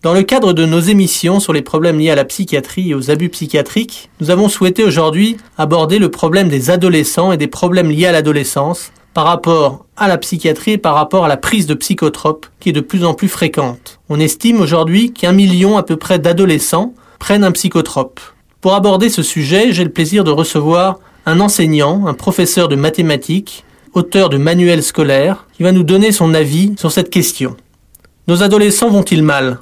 Dans le cadre de nos émissions sur les problèmes liés à la psychiatrie et aux abus psychiatriques, nous avons souhaité aujourd'hui aborder le problème des adolescents et des problèmes liés à l'adolescence par rapport à la psychiatrie et par rapport à la prise de psychotropes qui est de plus en plus fréquente. On estime aujourd'hui qu'un million à peu près d'adolescents prennent un psychotrope. Pour aborder ce sujet, j'ai le plaisir de recevoir un enseignant, un professeur de mathématiques, auteur de manuels scolaires, qui va nous donner son avis sur cette question. Nos adolescents vont-ils mal?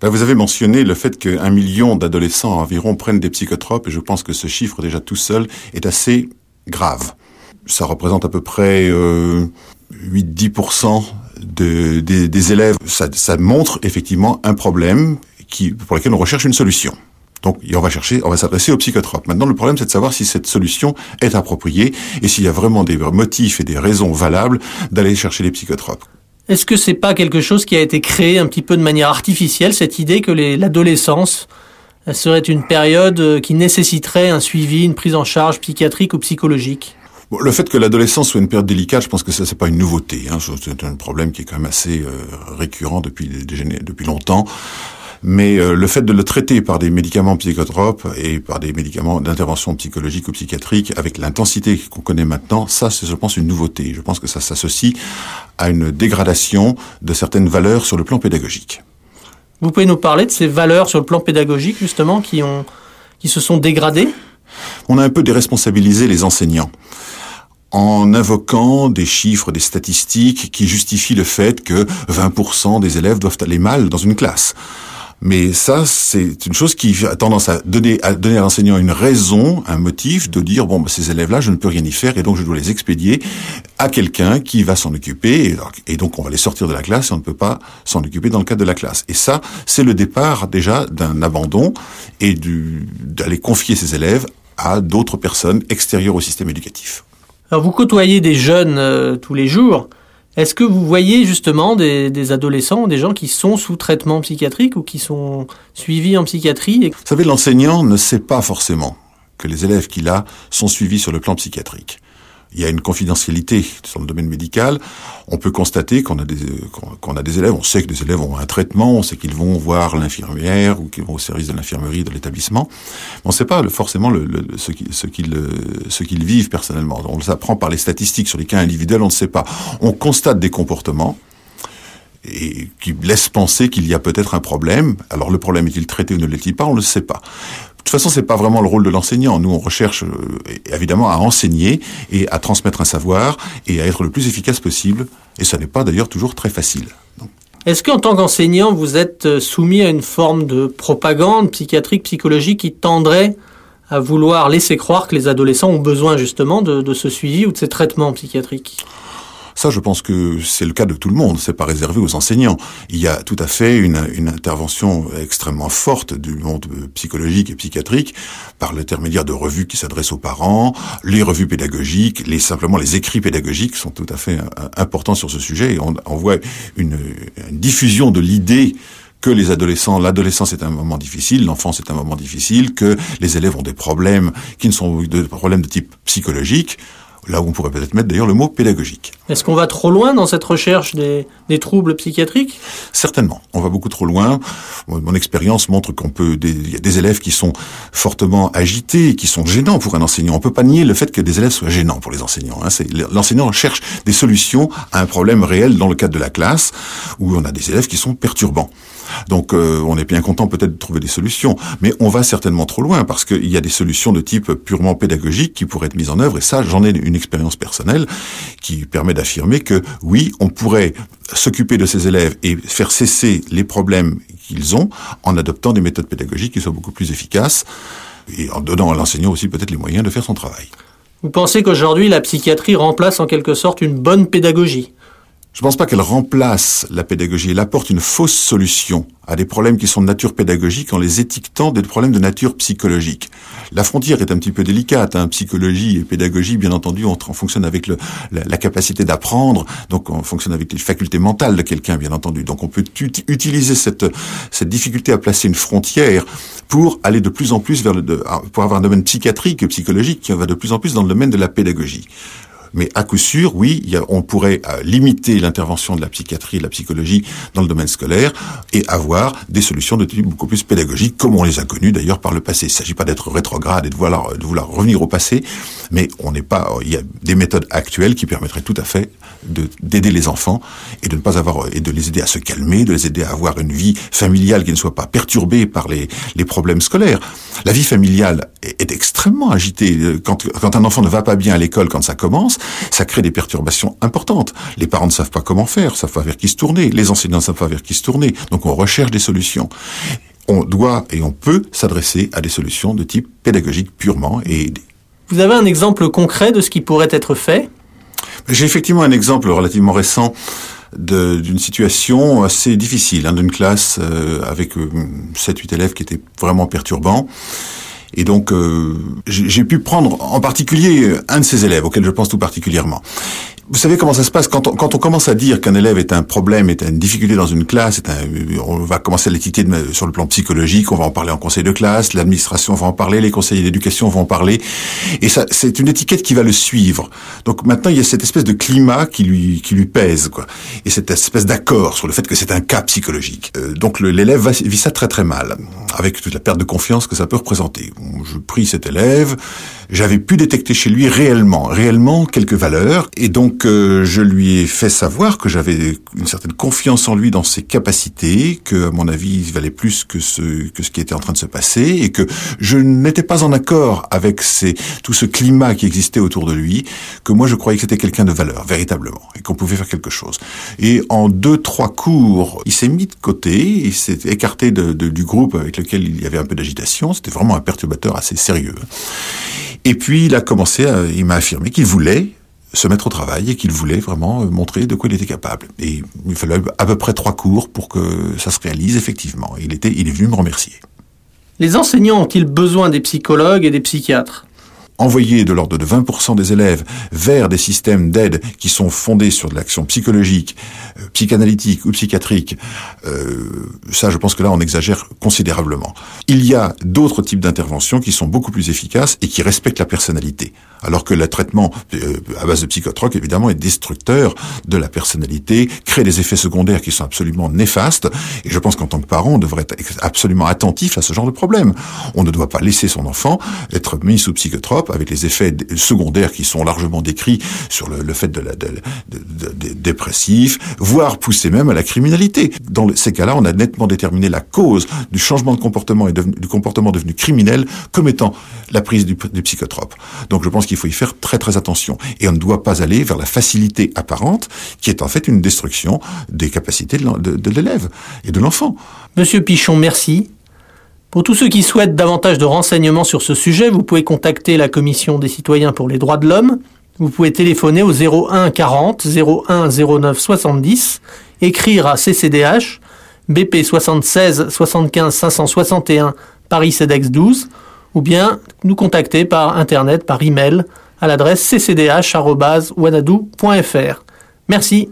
Ben, vous avez mentionné le fait qu'un million d'adolescents environ prennent des psychotropes et je pense que ce chiffre déjà tout seul est assez grave. Ça représente à peu près euh, 8-10% de, des, des, élèves. Ça, ça montre effectivement un problème qui, pour lequel on recherche une solution. Donc, on va chercher, on va s'adresser aux psychotropes. Maintenant, le problème, c'est de savoir si cette solution est appropriée et s'il y a vraiment des motifs et des raisons valables d'aller chercher les psychotropes. Est-ce que c'est pas quelque chose qui a été créé un petit peu de manière artificielle, cette idée que l'adolescence serait une période euh, qui nécessiterait un suivi, une prise en charge psychiatrique ou psychologique? Le fait que l'adolescence soit une période délicate, je pense que ça c'est pas une nouveauté. Hein. C'est un problème qui est quand même assez euh, récurrent depuis depuis longtemps. Mais euh, le fait de le traiter par des médicaments psychotropes et par des médicaments d'intervention psychologique ou psychiatrique avec l'intensité qu'on connaît maintenant, ça c'est je pense une nouveauté. Je pense que ça s'associe à une dégradation de certaines valeurs sur le plan pédagogique. Vous pouvez nous parler de ces valeurs sur le plan pédagogique justement qui ont qui se sont dégradées? On a un peu déresponsabilisé les enseignants en invoquant des chiffres, des statistiques qui justifient le fait que 20% des élèves doivent aller mal dans une classe. Mais ça, c'est une chose qui a tendance à donner à, l'enseignant une raison, un motif de dire bon, bah, ces élèves-là, je ne peux rien y faire et donc je dois les expédier à quelqu'un qui va s'en occuper et donc, et donc on va les sortir de la classe et on ne peut pas s'en occuper dans le cadre de la classe. Et ça, c'est le départ déjà d'un abandon et d'aller confier ces élèves à d'autres personnes extérieures au système éducatif. Alors vous côtoyez des jeunes euh, tous les jours. Est-ce que vous voyez justement des, adolescents, des gens qui sont sous traitement psychiatrique ou qui sont suivis en psychiatrie Vous savez, l'enseignant ne sait pas forcément que les élèves qu'il a sont suivis sur le plan psychiatrique il y a une confidentialité sur le domaine médical. On peut constater qu'on a des qu'on a des élèves, on sait que des élèves ont un traitement, on sait qu'ils vont voir l'infirmière ou qu'ils vont au service de l'infirmerie de l'établissement. On ne sait pas forcément ce qu'ils ce qu'ils vivent personnellement. On s'apprend par les statistiques sur les cas individuels, on ne sait pas. On constate des comportements et qui laissent penser qu'il y a peut-être un problème. Alors le problème est-il traité ou ne l'est-il pas? On ne le sait pas. Toute façon, c'est pas vraiment le rôle de l'enseignant. Nous, on recherche euh, évidemment à enseigner et à transmettre un savoir et à être le plus efficace possible. Et ça n'est pas d'ailleurs toujours très facile. Est-ce qu'en tant qu'enseignant, vous êtes euh, soumis à une forme de propagande psychiatrique, psychologique qui tendrait à vouloir laisser croire que les adolescents ont besoin justement de ce suivi ou de ces traitements psychiatriques? Ça, je pense que c'est le cas de tout le monde. C'est pas réservé aux enseignants. Il y a tout à fait une, intervention extrêmement forte du monde psychologique et psychiatrique par l'intermédiaire de revues qui s'adressent aux parents, les revues pédagogiques, les simplement les écrits pédagogiques sont tout à fait euh, importants sur ce sujet. Et on, on voit une, une diffusion de l'idée que les adolescents, l'adolescence est un moment difficile, l'enfance est un moment difficile, que les élèves ont des problèmes qui ne sont des problèmes de type psychologique là où on pourrait peut-être mettre d'ailleurs le mot pédagogique. Est-ce qu'on va trop loin dans cette recherche des, des, troubles psychiatriques? Certainement, on va beaucoup trop loin. Mon expérience montre qu'on peut, il y a des élèves qui sont fortement agités, qui sont gênants pour un enseignant. On peut pas nier le fait que des élèves soient gênants pour les enseignants. Hein. L'enseignant cherche des solutions à un problème réel dans le cadre de la classe, où on a des élèves qui sont perturbants. Donc euh, on est bien content peut-être de trouver des solutions, mais on va certainement trop loin parce qu'il y a des solutions de type purement pédagogique qui pourraient être mises en œuvre et ça j'en ai une expérience personnelle qui permet d'affirmer que oui, on pourrait s'occuper de ces élèves et faire cesser les problèmes qu'ils ont en adoptant des méthodes pédagogiques qui soient beaucoup plus efficaces et en donnant à l'enseignant aussi peut-être les moyens de faire son travail. Vous pensez qu'aujourd'hui la psychiatrie remplace en quelque sorte une bonne pédagogie? Je ne pense pas qu'elle remplace la pédagogie. Elle apporte une fausse solution à des problèmes qui sont de nature pédagogique en les étiquetant des problèmes de nature psychologique. La frontière est un petit peu délicate. Hein. Psychologie et pédagogie, bien entendu, on, on fonctionne avec la, capacité d'apprendre, donc on fonctionne avec les facultés mentales de quelqu'un, bien entendu. Donc on peut utiliser cette, cette difficulté à placer une frontière pour aller de plus en plus vers le, pour avoir un domaine psychiatrique et psychologique qui va de plus en plus dans le domaine de la pédagogie. Mais à coup sûr, oui, on pourrait euh, limiter l'intervention de la psychiatrie et de la psychologie dans le domaine scolaire et avoir des solutions de type beaucoup plus pédagogique, comme on les a connues d'ailleurs par le passé. Il ne s'agit pas d'être rétrograde et de vouloir, de vouloir revenir au passé, mais on n'est pas. Il y a des méthodes actuelles qui permettraient tout à fait d'aider les enfants et de ne pas avoir et de les aider à se calmer, de les aider à avoir une vie familiale qui ne soit pas perturbée par les, les problèmes scolaires. La vie familiale est, est extrêmement agitée. Quand, quand un enfant ne va pas bien à l'école, quand ça commence, ça crée des perturbations importantes. Les parents ne savent pas comment faire, savent pas vers qui se tourner. Les enseignants ne savent pas vers qui se tourner. Donc on recherche des solutions on doit et on peut s'adresser à des solutions de type pédagogique purement et aider. Vous avez un exemple concret de ce qui pourrait être fait? J'ai effectivement un exemple relativement récent d'une situation assez difficile, hein, d'une classe euh, avec 7-8 euh, élèves qui étaient vraiment perturbants. Et donc, euh, j'ai pu prendre en particulier un de ces élèves, auquel je pense tout particulièrement. Vous savez comment ça se passe quand on, quand on commence à dire qu'un élève est un problème, est une difficulté dans une classe, est un, on va commencer à l'étiqueter sur le plan psychologique, on va en parler en conseil de classe, l'administration va en parler, les conseillers d'éducation vont en parler, et ça c'est une étiquette qui va le suivre. Donc maintenant il y a cette espèce de climat qui lui qui lui pèse quoi, et cette espèce d'accord sur le fait que c'est un cas psychologique. Euh, donc l'élève vit ça très très mal, avec toute la perte de confiance que ça peut représenter. Je prie cet élève, j'avais pu détecter chez lui réellement, réellement quelques valeurs, et donc euh, je lui ai fait savoir que j'avais une certaine confiance en lui dans ses capacités, que à mon avis il valait plus que ce que ce qui était en train de se passer, et que je n'étais pas en accord avec ces, tout ce climat qui existait autour de lui, que moi je croyais que c'était quelqu'un de valeur véritablement, et qu'on pouvait faire quelque chose. Et en deux trois cours, il s'est mis de côté, il s'est écarté du groupe avec lequel il y avait un peu d'agitation. C'était vraiment un perturbateur assez sérieux. Et puis il a commencé, il m'a affirmé qu'il voulait se mettre au travail et qu'il voulait vraiment euh, montrer de quoi il était capable. Et il fallait à peu près trois cours pour que ça se réalise effectivement. Il était, il est venu me remercier. Les enseignants ont-ils besoin des psychologues et des psychiatres? Envoyer de l'ordre de 20% des élèves vers des systèmes d'aide qui sont fondés sur de l'action psychologique, euh, psychanalytique ou psychiatrique, euh, ça je pense que là on exagère considérablement. Il y a d'autres types d'interventions qui sont beaucoup plus efficaces et qui respectent la personnalité. Alors que le traitement euh, à base de psychotroque, évidemment, est destructeur de la personnalité, crée des effets secondaires qui sont absolument néfastes. Et je pense qu'en tant que parent, on devrait être absolument attentif à ce genre de problème. On ne doit pas laisser son enfant être mis sous psychotrope avec les effets secondaires qui sont largement décrits sur le, fait de la dépressif, voire pousser même à la criminalité. Dans ces cas-là, on a nettement déterminé la cause du changement de comportement et du comportement devenu criminel comme étant la prise du, du psychotrope. Donc je pense qu'il faut y faire très très attention. Et on ne doit pas aller vers la facilité apparente, qui est en fait une destruction des capacités de l'élève et de l'enfant. Monsieur Pichon, merci. Pour tous ceux qui souhaitent davantage de renseignements sur ce sujet, vous pouvez contacter la Commission des citoyens pour les droits de l'homme. Vous pouvez téléphoner au 01 40 01 09 70, écrire à CCDH, BP 76 75 561 Paris CEDEX 12, ou bien nous contacter par internet, par email, à l'adresse ccdh.wanadou.fr. Merci.